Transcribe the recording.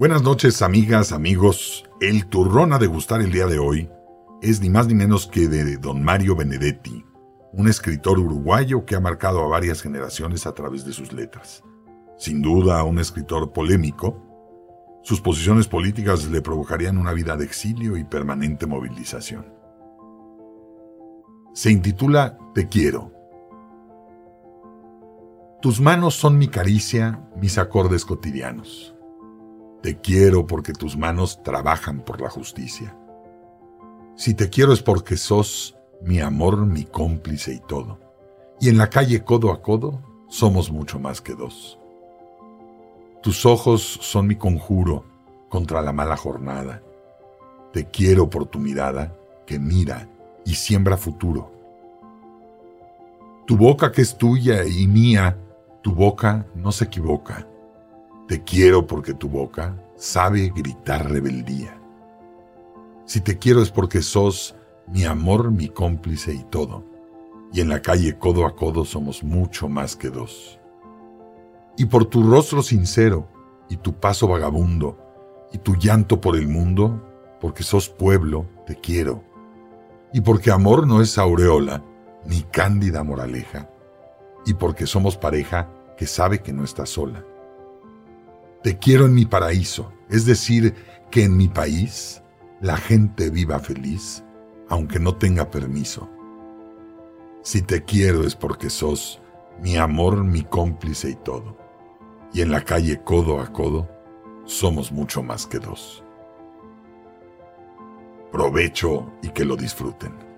Buenas noches, amigas, amigos. El turrón a degustar el día de hoy es ni más ni menos que de don Mario Benedetti, un escritor uruguayo que ha marcado a varias generaciones a través de sus letras. Sin duda, un escritor polémico, sus posiciones políticas le provocarían una vida de exilio y permanente movilización. Se intitula Te quiero. Tus manos son mi caricia, mis acordes cotidianos. Te quiero porque tus manos trabajan por la justicia. Si te quiero es porque sos mi amor, mi cómplice y todo. Y en la calle codo a codo somos mucho más que dos. Tus ojos son mi conjuro contra la mala jornada. Te quiero por tu mirada que mira y siembra futuro. Tu boca que es tuya y mía, tu boca no se equivoca. Te quiero porque tu boca sabe gritar rebeldía. Si te quiero es porque sos mi amor, mi cómplice y todo. Y en la calle codo a codo somos mucho más que dos y por tu rostro sincero, y tu paso vagabundo, y tu llanto por el mundo, porque sos pueblo, te quiero, y porque amor no es aureola, ni cándida moraleja, y porque somos pareja que sabe que no está sola. Te quiero en mi paraíso, es decir, que en mi país la gente viva feliz, aunque no tenga permiso. Si te quiero es porque sos mi amor, mi cómplice y todo y en la calle codo a codo somos mucho más que dos. Provecho y que lo disfruten.